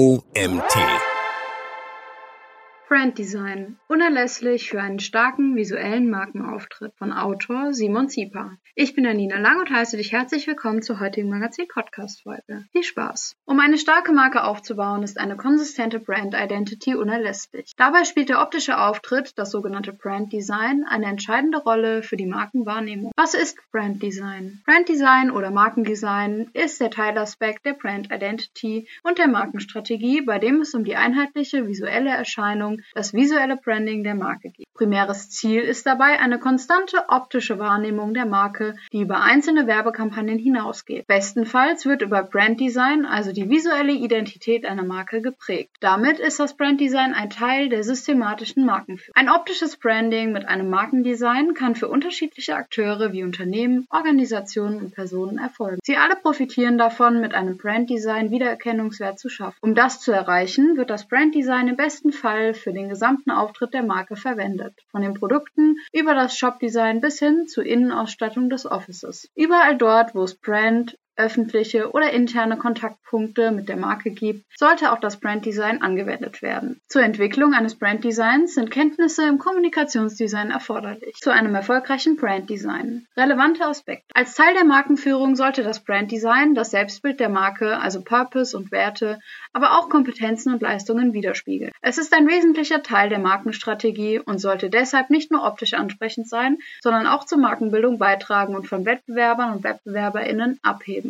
OMT. Brand Design. Unerlässlich für einen starken visuellen Markenauftritt von Autor Simon Zieper. Ich bin Janina Lang und heiße dich herzlich willkommen zur heutigen Magazin-Podcast-Folge. Viel Spaß! Um eine starke Marke aufzubauen, ist eine konsistente Brand Identity unerlässlich. Dabei spielt der optische Auftritt, das sogenannte Brand Design, eine entscheidende Rolle für die Markenwahrnehmung. Was ist Brand Design? Brand Design oder Markendesign ist der Teilaspekt der Brand Identity und der Markenstrategie, bei dem es um die einheitliche visuelle Erscheinung das visuelle Branding der Marke geht. Primäres Ziel ist dabei eine konstante optische Wahrnehmung der Marke, die über einzelne Werbekampagnen hinausgeht. Bestenfalls wird über Branddesign, also die visuelle Identität einer Marke, geprägt. Damit ist das Branddesign ein Teil der systematischen Markenführung. Ein optisches Branding mit einem Markendesign kann für unterschiedliche Akteure wie Unternehmen, Organisationen und Personen erfolgen. Sie alle profitieren davon, mit einem Branddesign Wiedererkennungswert zu schaffen. Um das zu erreichen, wird das Branddesign im besten Fall für für den gesamten Auftritt der Marke verwendet, von den Produkten über das Shopdesign bis hin zur Innenausstattung des Offices. Überall dort, wo es Brand, öffentliche oder interne Kontaktpunkte mit der Marke gibt, sollte auch das Branddesign angewendet werden. Zur Entwicklung eines Branddesigns sind Kenntnisse im Kommunikationsdesign erforderlich. Zu einem erfolgreichen Branddesign. Relevante Aspekte. Als Teil der Markenführung sollte das Branddesign das Selbstbild der Marke, also Purpose und Werte, aber auch Kompetenzen und Leistungen widerspiegeln. Es ist ein wesentlicher Teil der Markenstrategie und sollte deshalb nicht nur optisch ansprechend sein, sondern auch zur Markenbildung beitragen und von Wettbewerbern und Wettbewerberinnen abheben.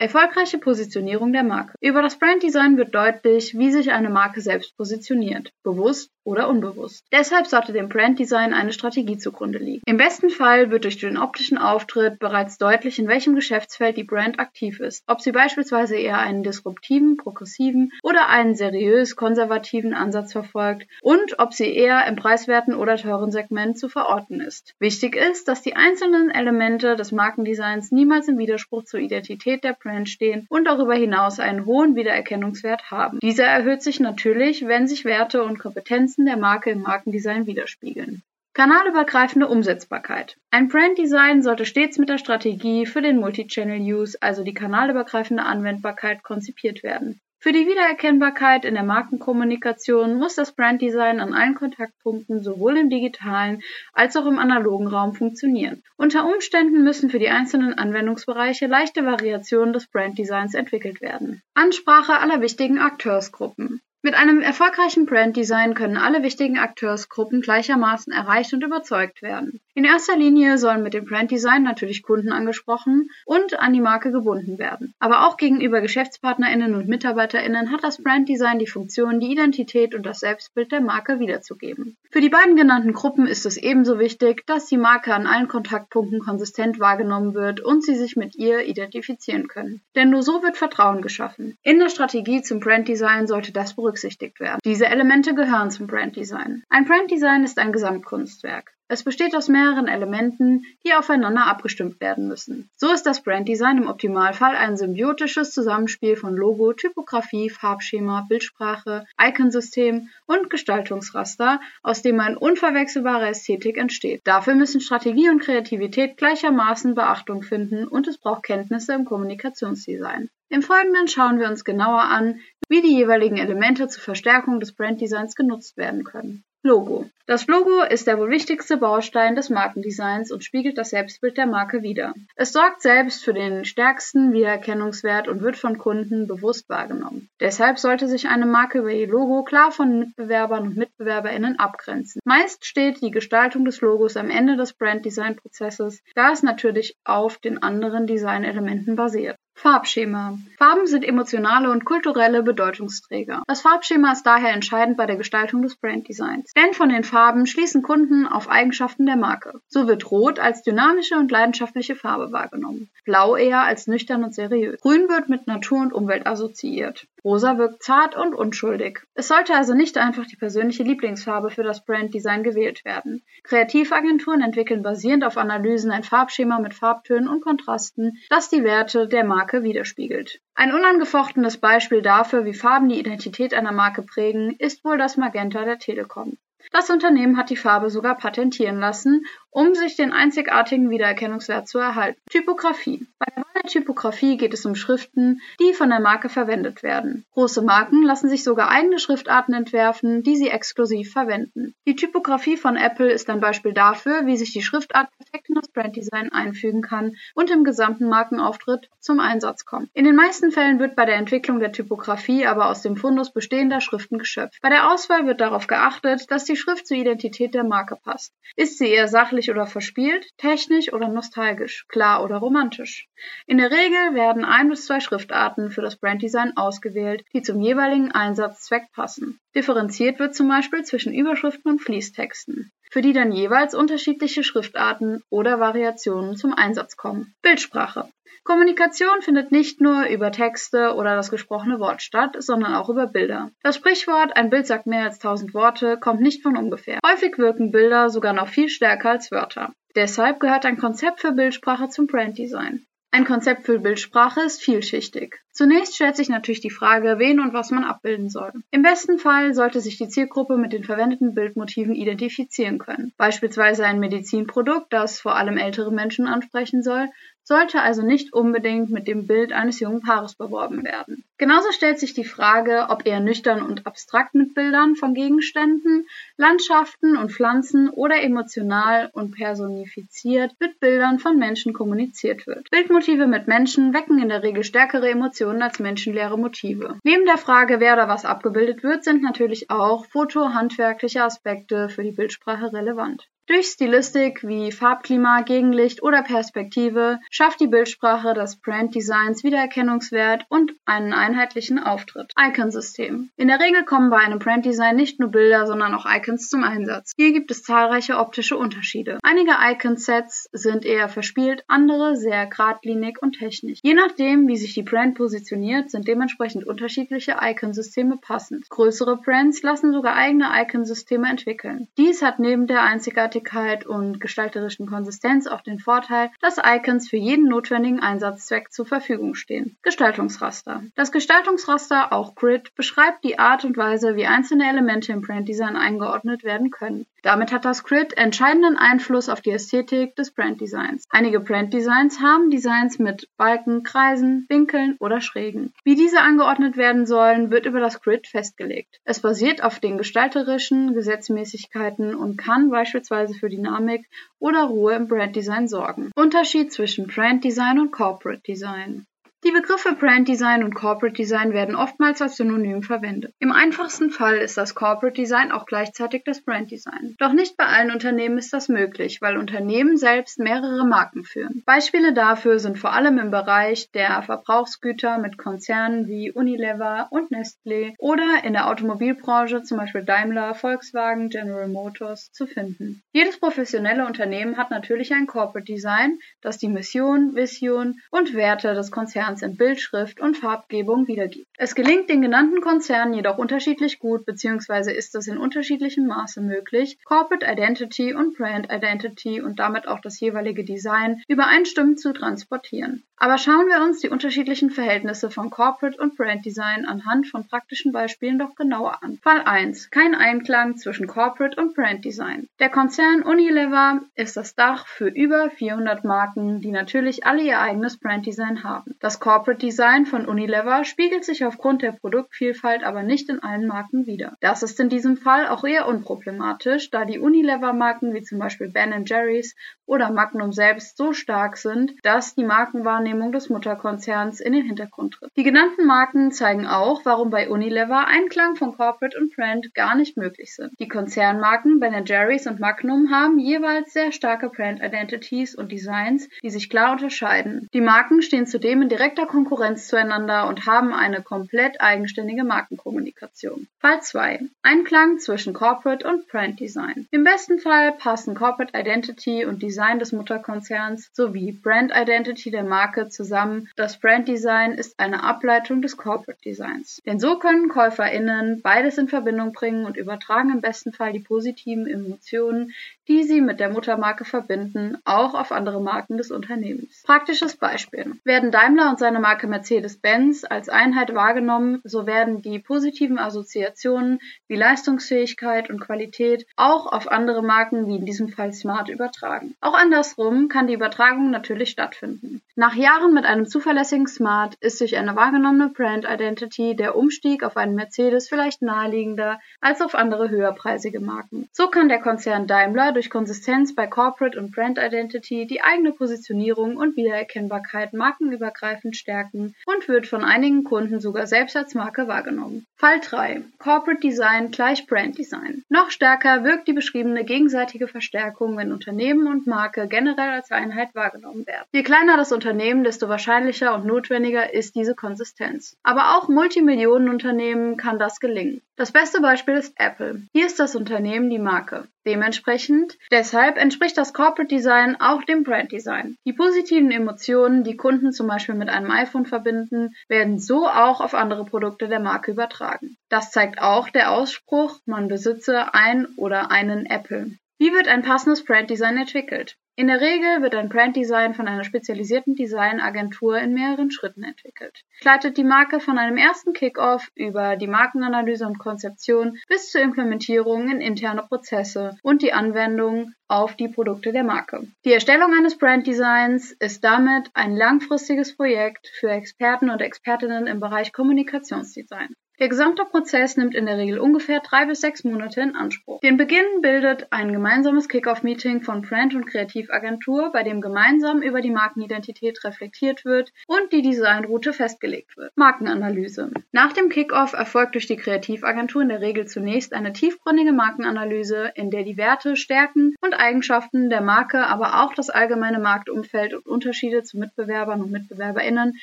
Erfolgreiche Positionierung der Marke. Über das Branddesign wird deutlich, wie sich eine Marke selbst positioniert, bewusst oder unbewusst. Deshalb sollte dem Branddesign eine Strategie zugrunde liegen. Im besten Fall wird durch den optischen Auftritt bereits deutlich, in welchem Geschäftsfeld die Brand aktiv ist, ob sie beispielsweise eher einen disruptiven, progressiven oder einen seriös konservativen Ansatz verfolgt und ob sie eher im preiswerten oder teuren Segment zu verorten ist. Wichtig ist, dass die einzelnen Elemente des Markendesigns niemals im Widerspruch zur Identität der Brand Brand stehen und darüber hinaus einen hohen Wiedererkennungswert haben. Dieser erhöht sich natürlich, wenn sich Werte und Kompetenzen der Marke im Markendesign widerspiegeln. Kanalübergreifende Umsetzbarkeit. Ein Branddesign sollte stets mit der Strategie für den Multichannel-Use, also die kanalübergreifende Anwendbarkeit, konzipiert werden. Für die Wiedererkennbarkeit in der Markenkommunikation muss das Branddesign an allen Kontaktpunkten sowohl im digitalen als auch im analogen Raum funktionieren. Unter Umständen müssen für die einzelnen Anwendungsbereiche leichte Variationen des Branddesigns entwickelt werden. Ansprache aller wichtigen Akteursgruppen. Mit einem erfolgreichen Branddesign können alle wichtigen Akteursgruppen gleichermaßen erreicht und überzeugt werden. In erster Linie sollen mit dem Branddesign natürlich Kunden angesprochen und an die Marke gebunden werden. Aber auch gegenüber GeschäftspartnerInnen und MitarbeiterInnen hat das Branddesign die Funktion, die Identität und das Selbstbild der Marke wiederzugeben. Für die beiden genannten Gruppen ist es ebenso wichtig, dass die Marke an allen Kontaktpunkten konsistent wahrgenommen wird und sie sich mit ihr identifizieren können. Denn nur so wird Vertrauen geschaffen. In der Strategie zum Branddesign sollte das berücksichtigt werden. Diese Elemente gehören zum Branddesign. Ein Branddesign ist ein Gesamtkunstwerk. Es besteht aus mehreren Elementen, die aufeinander abgestimmt werden müssen. So ist das Branddesign im Optimalfall ein symbiotisches Zusammenspiel von Logo, Typografie, Farbschema, Bildsprache, Iconsystem und Gestaltungsraster, aus dem eine unverwechselbare Ästhetik entsteht. Dafür müssen Strategie und Kreativität gleichermaßen Beachtung finden und es braucht Kenntnisse im Kommunikationsdesign. Im Folgenden schauen wir uns genauer an, wie die jeweiligen Elemente zur Verstärkung des Branddesigns genutzt werden können. Logo. Das Logo ist der wohl wichtigste Baustein des Markendesigns und spiegelt das Selbstbild der Marke wider. Es sorgt selbst für den stärksten Wiedererkennungswert und wird von Kunden bewusst wahrgenommen. Deshalb sollte sich eine Marke über ihr Logo klar von Mitbewerbern und Mitbewerberinnen abgrenzen. Meist steht die Gestaltung des Logos am Ende des Branddesign-Prozesses, da es natürlich auf den anderen Designelementen basiert. Farbschema. Farben sind emotionale und kulturelle Bedeutungsträger. Das Farbschema ist daher entscheidend bei der Gestaltung des Branddesigns. Denn von den Farben schließen Kunden auf Eigenschaften der Marke. So wird Rot als dynamische und leidenschaftliche Farbe wahrgenommen, Blau eher als nüchtern und seriös. Grün wird mit Natur und Umwelt assoziiert. Rosa wirkt zart und unschuldig. Es sollte also nicht einfach die persönliche Lieblingsfarbe für das Branddesign gewählt werden. Kreativagenturen entwickeln basierend auf Analysen ein Farbschema mit Farbtönen und Kontrasten, das die Werte der Marke Marke widerspiegelt. Ein unangefochtenes Beispiel dafür, wie Farben die Identität einer Marke prägen, ist wohl das Magenta der Telekom. Das Unternehmen hat die Farbe sogar patentieren lassen um sich den einzigartigen Wiedererkennungswert zu erhalten. Typografie. Bei der Wahl der Typografie geht es um Schriften, die von der Marke verwendet werden. Große Marken lassen sich sogar eigene Schriftarten entwerfen, die sie exklusiv verwenden. Die Typografie von Apple ist ein Beispiel dafür, wie sich die Schriftart perfekt in das Branddesign einfügen kann und im gesamten Markenauftritt zum Einsatz kommt. In den meisten Fällen wird bei der Entwicklung der Typografie aber aus dem Fundus bestehender Schriften geschöpft. Bei der Auswahl wird darauf geachtet, dass die Schrift zur Identität der Marke passt. Ist sie eher sachlich oder verspielt, technisch oder nostalgisch, klar oder romantisch? In der Regel werden ein bis zwei Schriftarten für das Branddesign ausgewählt, die zum jeweiligen Einsatzzweck passen. Differenziert wird zum Beispiel zwischen Überschriften und Fließtexten, für die dann jeweils unterschiedliche Schriftarten oder Variationen zum Einsatz kommen. Bildsprache. Kommunikation findet nicht nur über Texte oder das gesprochene Wort statt, sondern auch über Bilder. Das Sprichwort ein Bild sagt mehr als tausend Worte kommt nicht von ungefähr. Häufig wirken Bilder sogar noch viel stärker als Wörter. Deshalb gehört ein Konzept für Bildsprache zum Branddesign. Ein Konzept für Bildsprache ist vielschichtig. Zunächst stellt sich natürlich die Frage, wen und was man abbilden soll. Im besten Fall sollte sich die Zielgruppe mit den verwendeten Bildmotiven identifizieren können. Beispielsweise ein Medizinprodukt, das vor allem ältere Menschen ansprechen soll, sollte also nicht unbedingt mit dem Bild eines jungen Paares beworben werden. Genauso stellt sich die Frage, ob eher nüchtern und abstrakt mit Bildern von Gegenständen, Landschaften und Pflanzen oder emotional und personifiziert mit Bildern von Menschen kommuniziert wird. Bildmotive mit Menschen wecken in der Regel stärkere Emotionen als menschenleere Motive. Neben der Frage, wer oder was abgebildet wird, sind natürlich auch fotohandwerkliche Aspekte für die Bildsprache relevant. Durch Stilistik wie Farbklima, Gegenlicht oder Perspektive schafft die Bildsprache des Branddesigns Wiedererkennungswert und einen einheitlichen Auftritt. Iconsystem. In der Regel kommen bei einem Branddesign nicht nur Bilder, sondern auch Icons zum Einsatz. Hier gibt es zahlreiche optische Unterschiede. Einige Icon-Sets sind eher verspielt, andere sehr geradlinig und technisch. Je nachdem, wie sich die Brand positioniert, sind dementsprechend unterschiedliche Iconsysteme passend. Größere Brands lassen sogar eigene Iconsysteme entwickeln. Dies hat neben der einzigartigen Nachhaltigkeit und gestalterischen Konsistenz auch den Vorteil, dass Icons für jeden notwendigen Einsatzzweck zur Verfügung stehen. Gestaltungsraster. Das Gestaltungsraster, auch Grid, beschreibt die Art und Weise, wie einzelne Elemente im Branddesign eingeordnet werden können. Damit hat das Grid entscheidenden Einfluss auf die Ästhetik des Branddesigns. Einige Branddesigns haben Designs mit Balken, Kreisen, Winkeln oder Schrägen. Wie diese angeordnet werden sollen, wird über das Grid festgelegt. Es basiert auf den gestalterischen Gesetzmäßigkeiten und kann beispielsweise für Dynamik oder Ruhe im Branddesign sorgen. Unterschied zwischen Branddesign und Corporate Design. Die Begriffe Brand Design und Corporate Design werden oftmals als Synonym verwendet. Im einfachsten Fall ist das Corporate Design auch gleichzeitig das Brand Design. Doch nicht bei allen Unternehmen ist das möglich, weil Unternehmen selbst mehrere Marken führen. Beispiele dafür sind vor allem im Bereich der Verbrauchsgüter mit Konzernen wie Unilever und Nestlé oder in der Automobilbranche zum Beispiel Daimler, Volkswagen, General Motors zu finden. Jedes professionelle Unternehmen hat natürlich ein Corporate Design, das die Mission, Vision und Werte des Konzerns Konzerns in Bildschrift und Farbgebung wiedergibt. Es gelingt den genannten Konzernen jedoch unterschiedlich gut bzw. ist es in unterschiedlichem Maße möglich, Corporate Identity und Brand Identity und damit auch das jeweilige Design übereinstimmend zu transportieren. Aber schauen wir uns die unterschiedlichen Verhältnisse von Corporate und Brand Design anhand von praktischen Beispielen doch genauer an. Fall 1. Kein Einklang zwischen Corporate und Brand Design. Der Konzern Unilever ist das Dach für über 400 Marken, die natürlich alle ihr eigenes Brand Design haben. Das Corporate Design von Unilever spiegelt sich aufgrund der Produktvielfalt aber nicht in allen Marken wider. Das ist in diesem Fall auch eher unproblematisch, da die Unilever Marken wie zum Beispiel Ben Jerry's oder Magnum selbst so stark sind, dass die Markenwahrnehmung Wahrnehmung des Mutterkonzerns in den Hintergrund tritt. Die genannten Marken zeigen auch, warum bei Unilever Einklang von Corporate und Brand gar nicht möglich sind. Die Konzernmarken Ben Jerry's und Magnum haben jeweils sehr starke Brand Identities und Designs, die sich klar unterscheiden. Die Marken stehen zudem in direkter Konkurrenz zueinander und haben eine komplett eigenständige Markenkommunikation. Fall 2. Einklang zwischen Corporate und Brand Design. Im besten Fall passen Corporate Identity und Design des Mutterkonzerns sowie Brand Identity der Marke zusammen. Das Branddesign ist eine Ableitung des Corporate Designs. Denn so können KäuferInnen beides in Verbindung bringen und übertragen im besten Fall die positiven Emotionen, die sie mit der Muttermarke verbinden, auch auf andere Marken des Unternehmens. Praktisches Beispiel. Werden Daimler und seine Marke Mercedes-Benz als Einheit wahrgenommen, so werden die positiven Assoziationen wie Leistungsfähigkeit und Qualität auch auf andere Marken, wie in diesem Fall Smart, übertragen. Auch andersrum kann die Übertragung natürlich stattfinden. Nach Jahren mit einem zuverlässigen Smart ist durch eine wahrgenommene Brand Identity der Umstieg auf einen Mercedes vielleicht naheliegender als auf andere höherpreisige Marken. So kann der Konzern Daimler durch Konsistenz bei Corporate und Brand Identity die eigene Positionierung und Wiedererkennbarkeit markenübergreifend stärken und wird von einigen Kunden sogar selbst als Marke wahrgenommen. Fall 3. Corporate Design gleich Brand Design. Noch stärker wirkt die beschriebene gegenseitige Verstärkung, wenn Unternehmen und Marke generell als Einheit wahrgenommen werden. Je kleiner das Unternehmen, desto wahrscheinlicher und notwendiger ist diese Konsistenz. Aber auch Multimillionenunternehmen kann das gelingen. Das beste Beispiel ist Apple. Hier ist das Unternehmen die Marke. Dementsprechend, deshalb entspricht das Corporate Design auch dem Brand Design. Die positiven Emotionen, die Kunden zum Beispiel mit einem iPhone verbinden, werden so auch auf andere Produkte der Marke übertragen. Das zeigt auch der Ausspruch, man besitze ein oder einen Apple. Wie wird ein passendes Branddesign entwickelt? In der Regel wird ein Branddesign von einer spezialisierten Designagentur in mehreren Schritten entwickelt. Leitet die Marke von einem ersten Kickoff über die Markenanalyse und Konzeption bis zur Implementierung in interne Prozesse und die Anwendung auf die Produkte der Marke. Die Erstellung eines Branddesigns ist damit ein langfristiges Projekt für Experten und Expertinnen im Bereich Kommunikationsdesign. Der gesamte Prozess nimmt in der Regel ungefähr drei bis sechs Monate in Anspruch. Den Beginn bildet ein gemeinsames Kickoff-Meeting von Brand- und Kreativagentur, bei dem gemeinsam über die Markenidentität reflektiert wird und die Designroute festgelegt wird. Markenanalyse. Nach dem Kickoff erfolgt durch die Kreativagentur in der Regel zunächst eine tiefgründige Markenanalyse, in der die Werte, Stärken und Eigenschaften der Marke, aber auch das allgemeine Marktumfeld und Unterschiede zu Mitbewerbern und Mitbewerberinnen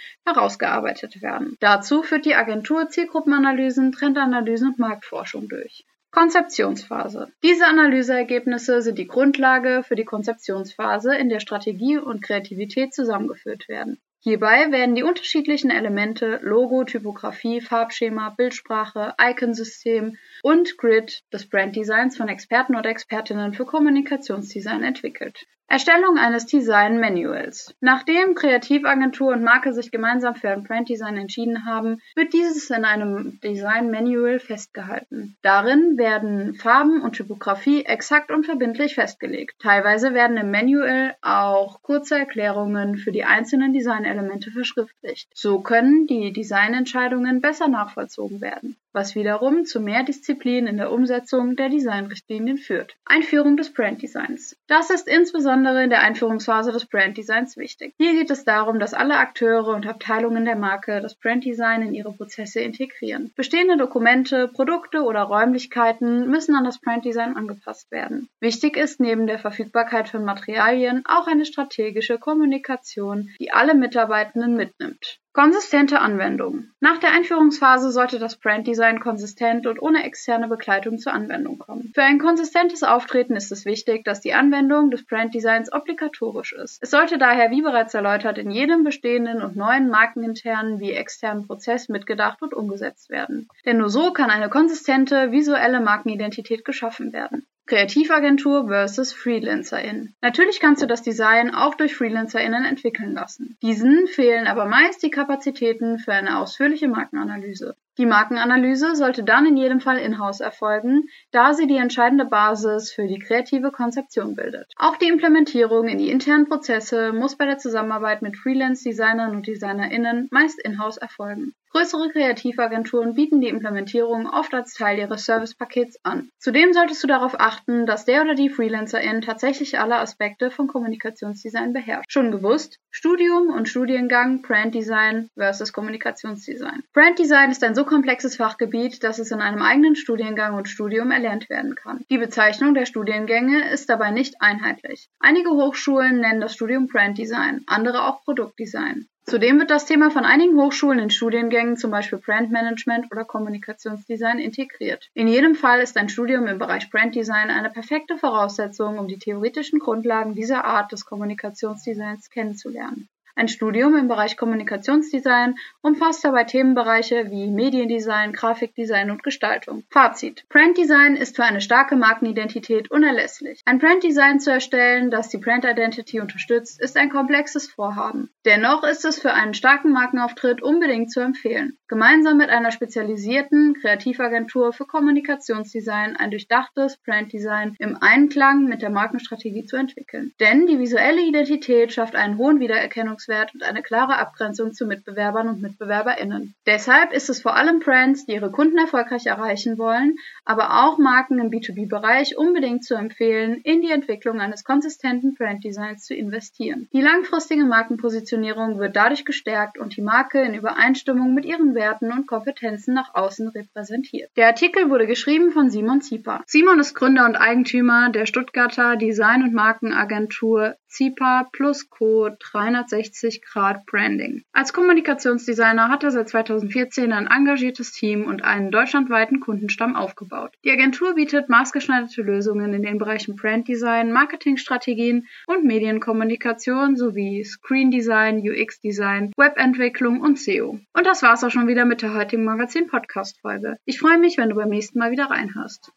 herausgearbeitet werden. Dazu führt die Agentur Zielgruppenanalyse Marktanalysen, Trendanalysen und Marktforschung durch. Konzeptionsphase. Diese Analyseergebnisse sind die Grundlage für die Konzeptionsphase, in der Strategie und Kreativität zusammengeführt werden. Hierbei werden die unterschiedlichen Elemente Logo, Typografie, Farbschema, Bildsprache, Iconsystem und Grid des Branddesigns von Experten oder Expertinnen für Kommunikationsdesign entwickelt. Erstellung eines Design Manuals. Nachdem Kreativagentur und Marke sich gemeinsam für ein Branddesign entschieden haben, wird dieses in einem Design Manual festgehalten. Darin werden Farben und Typografie exakt und verbindlich festgelegt. Teilweise werden im Manual auch kurze Erklärungen für die einzelnen Designelemente verschriftlicht. So können die Designentscheidungen besser nachvollzogen werden was wiederum zu mehr Disziplin in der Umsetzung der Designrichtlinien führt. Einführung des Branddesigns. Das ist insbesondere in der Einführungsphase des Branddesigns wichtig. Hier geht es darum, dass alle Akteure und Abteilungen der Marke das Branddesign in ihre Prozesse integrieren. Bestehende Dokumente, Produkte oder Räumlichkeiten müssen an das Branddesign angepasst werden. Wichtig ist neben der Verfügbarkeit von Materialien auch eine strategische Kommunikation, die alle Mitarbeitenden mitnimmt. Konsistente Anwendung. Nach der Einführungsphase sollte das Branddesign konsistent und ohne externe Begleitung zur Anwendung kommen. Für ein konsistentes Auftreten ist es wichtig, dass die Anwendung des Branddesigns obligatorisch ist. Es sollte daher, wie bereits erläutert, in jedem bestehenden und neuen markeninternen wie externen Prozess mitgedacht und umgesetzt werden. Denn nur so kann eine konsistente visuelle Markenidentität geschaffen werden. Kreativagentur versus FreelancerInnen. Natürlich kannst du das Design auch durch FreelancerInnen entwickeln lassen. Diesen fehlen aber meist die Kapazitäten für eine ausführliche Markenanalyse. Die Markenanalyse sollte dann in jedem Fall in-house erfolgen, da sie die entscheidende Basis für die kreative Konzeption bildet. Auch die Implementierung in die internen Prozesse muss bei der Zusammenarbeit mit Freelance-Designern und DesignerInnen meist in-house erfolgen. Größere Kreativagenturen bieten die Implementierung oft als Teil ihres Servicepakets an. Zudem solltest du darauf achten, dass der oder die Freelancerin tatsächlich alle Aspekte von Kommunikationsdesign beherrscht. Schon gewusst? Studium und Studiengang Branddesign versus Kommunikationsdesign. Branddesign ist ein so komplexes Fachgebiet, dass es in einem eigenen Studiengang und Studium erlernt werden kann. Die Bezeichnung der Studiengänge ist dabei nicht einheitlich. Einige Hochschulen nennen das Studium Branddesign, andere auch Produktdesign. Zudem wird das Thema von einigen Hochschulen in Studiengängen, zum Beispiel Brandmanagement oder Kommunikationsdesign, integriert. In jedem Fall ist ein Studium im Bereich Branddesign eine perfekte Voraussetzung, um die theoretischen Grundlagen dieser Art des Kommunikationsdesigns kennenzulernen. Ein Studium im Bereich Kommunikationsdesign umfasst dabei Themenbereiche wie Mediendesign, Grafikdesign und Gestaltung. Fazit. Branddesign ist für eine starke Markenidentität unerlässlich. Ein Branddesign zu erstellen, das die Brand Identity unterstützt, ist ein komplexes Vorhaben. Dennoch ist es für einen starken Markenauftritt unbedingt zu empfehlen. Gemeinsam mit einer spezialisierten Kreativagentur für Kommunikationsdesign ein durchdachtes Branddesign im Einklang mit der Markenstrategie zu entwickeln. Denn die visuelle Identität schafft einen hohen Wiedererkennungswert und eine klare Abgrenzung zu Mitbewerbern und MitbewerberInnen. Deshalb ist es vor allem Brands, die ihre Kunden erfolgreich erreichen wollen, aber auch Marken im B2B-Bereich unbedingt zu empfehlen, in die Entwicklung eines konsistenten Branddesigns zu investieren. Die langfristige Markenpositionierung wird dadurch gestärkt und die Marke in Übereinstimmung mit ihren Werten und Kompetenzen nach außen repräsentiert. Der Artikel wurde geschrieben von Simon Zieper. Simon ist Gründer und Eigentümer der Stuttgarter Design- und Markenagentur Zipa plus Co. 360 Grad Branding. Als Kommunikationsdesigner hat er seit 2014 ein engagiertes Team und einen deutschlandweiten Kundenstamm aufgebaut. Die Agentur bietet maßgeschneiderte Lösungen in den Bereichen Branddesign, Marketingstrategien und Medienkommunikation sowie Screen Design, UX Design, Webentwicklung und SEO. Und das war's auch schon wieder mit der heutigen Magazin Podcast Folge. Ich freue mich, wenn du beim nächsten Mal wieder reinhörst.